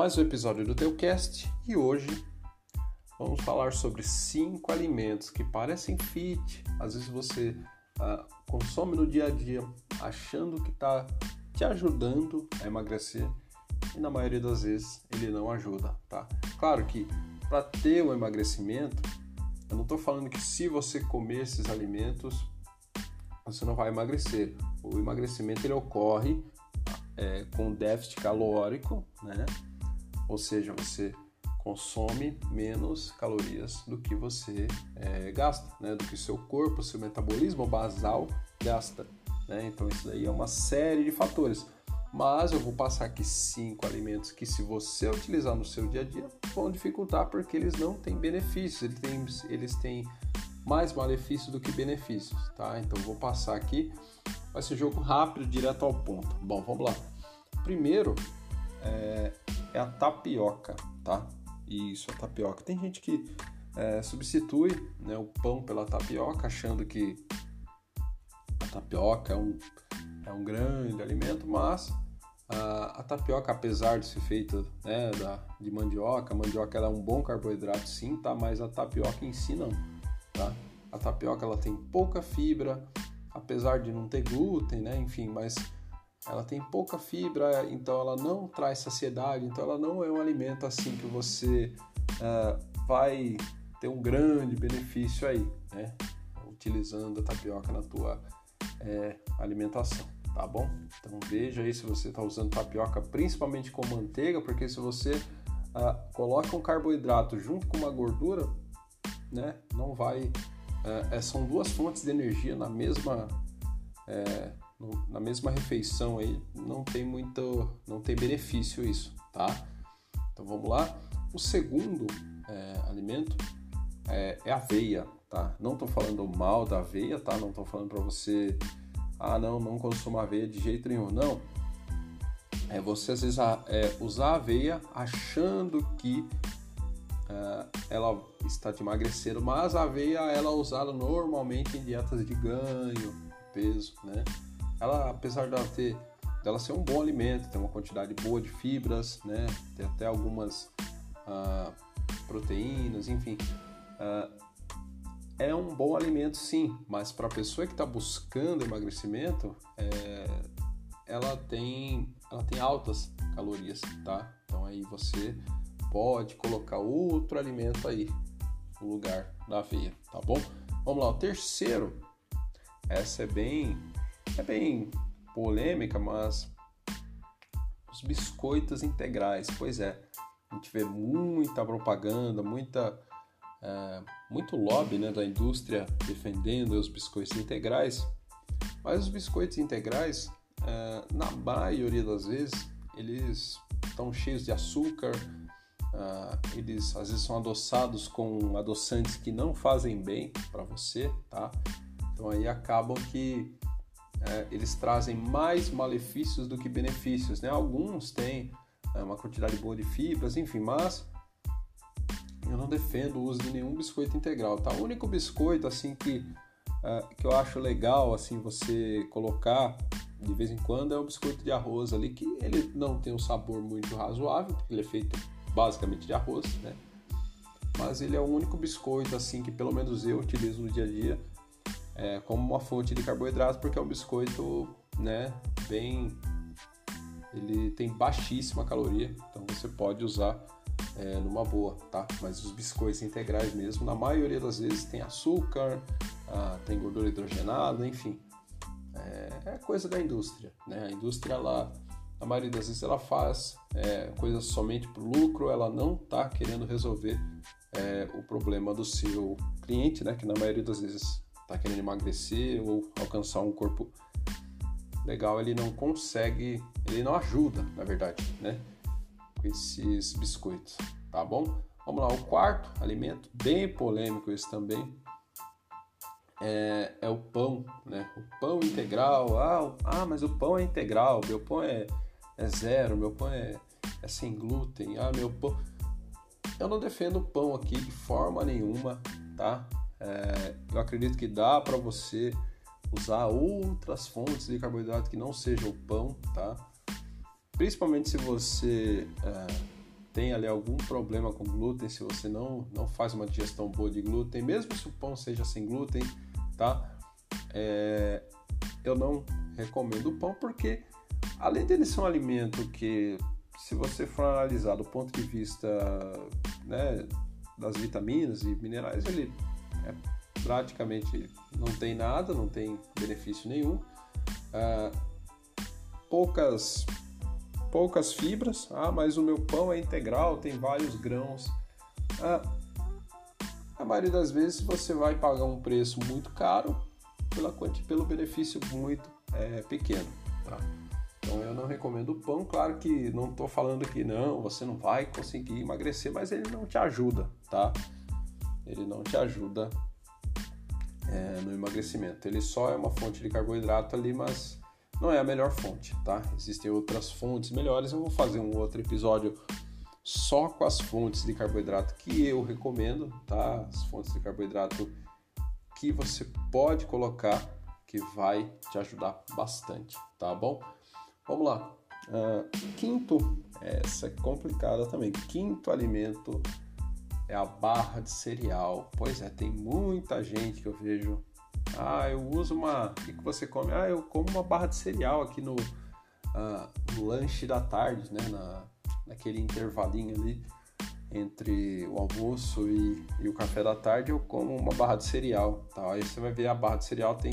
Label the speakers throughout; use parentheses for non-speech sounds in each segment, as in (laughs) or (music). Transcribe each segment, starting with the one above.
Speaker 1: mais um episódio do Teucast e hoje vamos falar sobre cinco alimentos que parecem fit. Às vezes você uh, consome no dia a dia achando que está te ajudando a emagrecer e na maioria das vezes ele não ajuda, tá? Claro que para ter o um emagrecimento, eu não estou falando que se você comer esses alimentos você não vai emagrecer. O emagrecimento ele ocorre é, com déficit calórico, né? Ou seja, você consome menos calorias do que você é, gasta, né? Do que seu corpo, seu metabolismo basal gasta, né? Então isso daí é uma série de fatores. Mas eu vou passar aqui cinco alimentos que, se você utilizar no seu dia a dia, vão dificultar porque eles não têm benefícios, eles têm, eles têm mais malefícios do que benefícios, tá? Então vou passar aqui, vai ser jogo rápido, direto ao ponto. Bom, vamos lá. Primeiro é, é a tapioca, tá? Isso, a tapioca. Tem gente que é, substitui né, o pão pela tapioca, achando que a tapioca é um, é um grande alimento, mas a, a tapioca, apesar de ser feita né, da, de mandioca, a mandioca é um bom carboidrato sim, tá? Mas a tapioca em si não, tá? A tapioca ela tem pouca fibra, apesar de não ter glúten, né? Enfim, mas ela tem pouca fibra, então ela não traz saciedade, então ela não é um alimento assim que você uh, vai ter um grande benefício aí, né? Utilizando a tapioca na tua é, alimentação, tá bom? Então veja aí se você está usando tapioca principalmente com manteiga, porque se você uh, coloca um carboidrato junto com uma gordura, né? Não vai. Uh, são duas fontes de energia na mesma na mesma refeição aí não tem muito, não tem benefício isso, tá? Então vamos lá. O segundo é, alimento é, é aveia, tá? Não estou falando mal da aveia, tá? Não estou falando para você, ah não, não consuma aveia de jeito nenhum, não. É você às vezes é, usar aveia achando que é, ela está te emagrecendo, mas a aveia ela é usada normalmente em dietas de ganho, peso, né? Ela, apesar dela ter dela ser um bom alimento, ter uma quantidade boa de fibras, né? Ter até algumas ah, proteínas, enfim, ah, é um bom alimento sim, mas para a pessoa que está buscando emagrecimento, é, ela tem ela tem altas calorias, tá? Então aí você pode colocar outro alimento aí no lugar da aveia, tá bom? Vamos lá, o terceiro, essa é bem é bem polêmica, mas os biscoitos integrais, pois é, a gente vê muita propaganda, muita é, muito lobby né, da indústria defendendo os biscoitos integrais, mas os biscoitos integrais, é, na maioria das vezes, eles estão cheios de açúcar, é, eles às vezes são adoçados com adoçantes que não fazem bem para você, tá? Então aí acabam que é, eles trazem mais malefícios do que benefícios. Né? Alguns têm é, uma quantidade boa de fibras, enfim, mas eu não defendo o uso de nenhum biscoito integral. Tá? O único biscoito assim que, é, que eu acho legal assim você colocar de vez em quando é o biscoito de arroz ali, que ele não tem um sabor muito razoável, porque ele é feito basicamente de arroz, né? Mas ele é o único biscoito assim que pelo menos eu utilizo no dia a dia é, como uma fonte de carboidrato, porque é um biscoito, né, bem... Ele tem baixíssima caloria, então você pode usar é, numa boa, tá? Mas os biscoitos integrais mesmo, na maioria das vezes tem açúcar, ah, tem gordura hidrogenada, enfim. É, é, coisa da indústria, né? A indústria, ela, na maioria das vezes, ela faz é, coisas somente para lucro, ela não está querendo resolver é, o problema do seu cliente, né? Que na maioria das vezes está querendo emagrecer ou alcançar um corpo legal, ele não consegue, ele não ajuda, na verdade, né? Com esses biscoitos, tá bom? Vamos lá, o quarto alimento, bem polêmico esse também, é, é o pão, né? O pão integral, ah, ah, mas o pão é integral, meu pão é, é zero, meu pão é, é sem glúten, ah, meu pão... Eu não defendo o pão aqui de forma nenhuma, tá? É, eu acredito que dá para você usar outras fontes de carboidrato que não seja o pão, tá? Principalmente se você é, tem ali algum problema com glúten, se você não, não faz uma digestão boa de glúten, mesmo se o pão seja sem glúten, tá? É, eu não recomendo o pão porque, além dele ser um alimento que, se você for analisar do ponto de vista né, das vitaminas e minerais, ele é, praticamente não tem nada, não tem benefício nenhum. Ah, poucas poucas fibras, ah, mas o meu pão é integral, tem vários grãos. Ah, a maioria das vezes você vai pagar um preço muito caro pela, pelo benefício muito é, pequeno. Tá? Então eu não recomendo o pão, claro que não estou falando que não, você não vai conseguir emagrecer, mas ele não te ajuda, tá? Ele não te ajuda é, no emagrecimento. Ele só é uma fonte de carboidrato ali, mas não é a melhor fonte, tá? Existem outras fontes melhores. Eu vou fazer um outro episódio só com as fontes de carboidrato que eu recomendo, tá? As fontes de carboidrato que você pode colocar que vai te ajudar bastante, tá bom? Vamos lá. Uh, quinto, essa é complicada também. Quinto alimento é a barra de cereal. Pois é, tem muita gente que eu vejo ah, eu uso uma. O que, que você come? Ah, eu como uma barra de cereal aqui no, uh, no lanche da tarde, né? Na, naquele intervalinho ali entre o almoço e, e, o café da tarde, eu como uma barra de cereal. Tá? Aí você vai ver a barra de cereal tem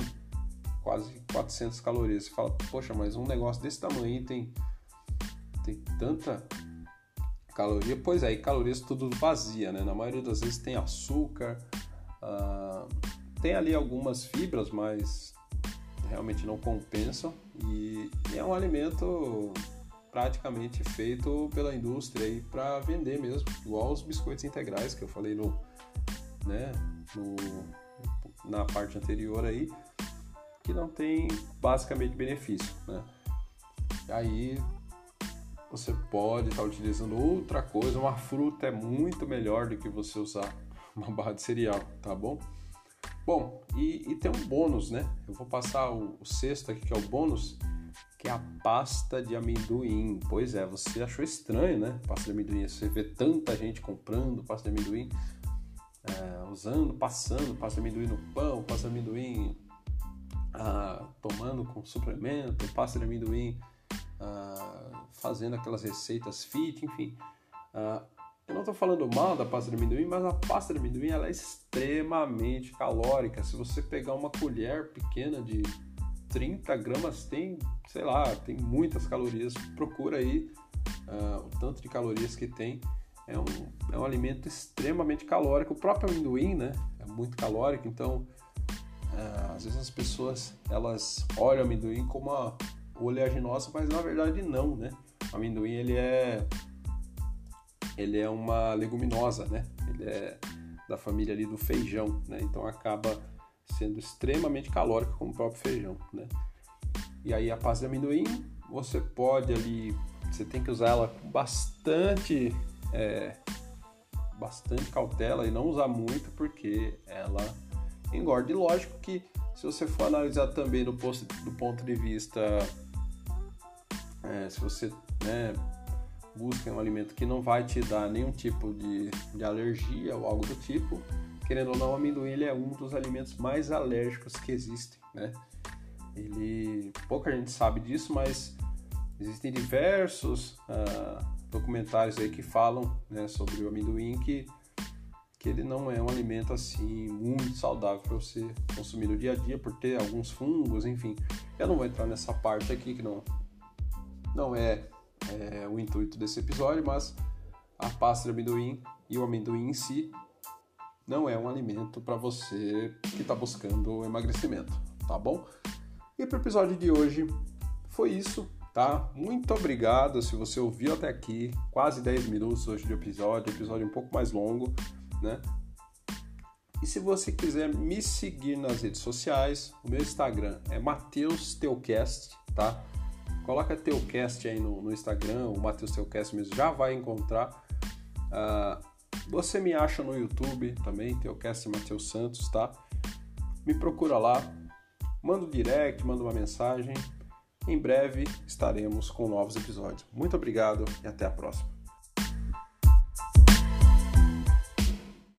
Speaker 1: quase 400 calorias. Você fala, poxa, mas um negócio desse tamanho tem, tem tanta caloria? Pois é, calorias tudo vazia, né? Na maioria das vezes tem açúcar. Uh, tem ali algumas fibras, mas realmente não compensam e é um alimento praticamente feito pela indústria para vender mesmo, igual os biscoitos integrais que eu falei no, né, no, na parte anterior aí, que não tem basicamente benefício, né? Aí você pode estar utilizando outra coisa, uma fruta é muito melhor do que você usar (laughs) uma barra de cereal, tá bom? Bom, e, e, tem um bônus, né? Eu vou passar o, o, sexto aqui, que é o bônus, que é a pasta de amendoim. Pois é, você achou estranho, né? Pasta de amendoim. Você vê tanta gente comprando pasta de amendoim, é, usando, passando pasta de amendoim no pão, pasta de amendoim ah, tomando com suplemento, pasta de amendoim ah, fazendo aquelas receitas fit, enfim. Ah, eu não estou falando mal da pasta de amendoim, mas a pasta de amendoim ela é extremamente calórica. Se você pegar uma colher pequena de 30 gramas, tem, sei lá, tem muitas calorias. Procura aí uh, o tanto de calorias que tem. É um, é um alimento extremamente calórico. O próprio amendoim, né, é muito calórico, então uh, às vezes as pessoas elas olham o amendoim como uma oleaginosa, mas na verdade não, né? O amendoim ele é ele é uma leguminosa, né? Ele é da família ali do feijão, né? Então acaba sendo extremamente calórico como o próprio feijão, né? E aí a pasta de amendoim, você pode ali, você tem que usar ela com bastante, é, bastante cautela e não usar muito porque ela engorda. E lógico que se você for analisar também do, do ponto de vista, é, se você né, busquem um alimento que não vai te dar nenhum tipo de, de alergia ou algo do tipo. Querendo ou não, o amendoim ele é um dos alimentos mais alérgicos que existem, né? Ele, pouca gente sabe disso, mas existem diversos uh, documentários aí que falam né, sobre o amendoim que, que ele não é um alimento assim muito saudável para você consumir no dia a dia por ter alguns fungos, enfim. Eu não vou entrar nessa parte aqui que não, não é é, o intuito desse episódio, mas a pasta de amendoim e o amendoim em si não é um alimento para você que está buscando emagrecimento, tá bom? E para o episódio de hoje foi isso, tá? Muito obrigado se você ouviu até aqui, quase 10 minutos hoje de episódio, episódio um pouco mais longo, né? E se você quiser me seguir nas redes sociais, o meu Instagram é Mateus Teucast, tá? Coloca Teucast aí no, no Instagram, o Matheus Teucast mesmo já vai encontrar. Uh, você me acha no YouTube também, Teucast Matheus Santos, tá? Me procura lá, manda um direct, manda uma mensagem. Em breve estaremos com novos episódios. Muito obrigado e até a próxima.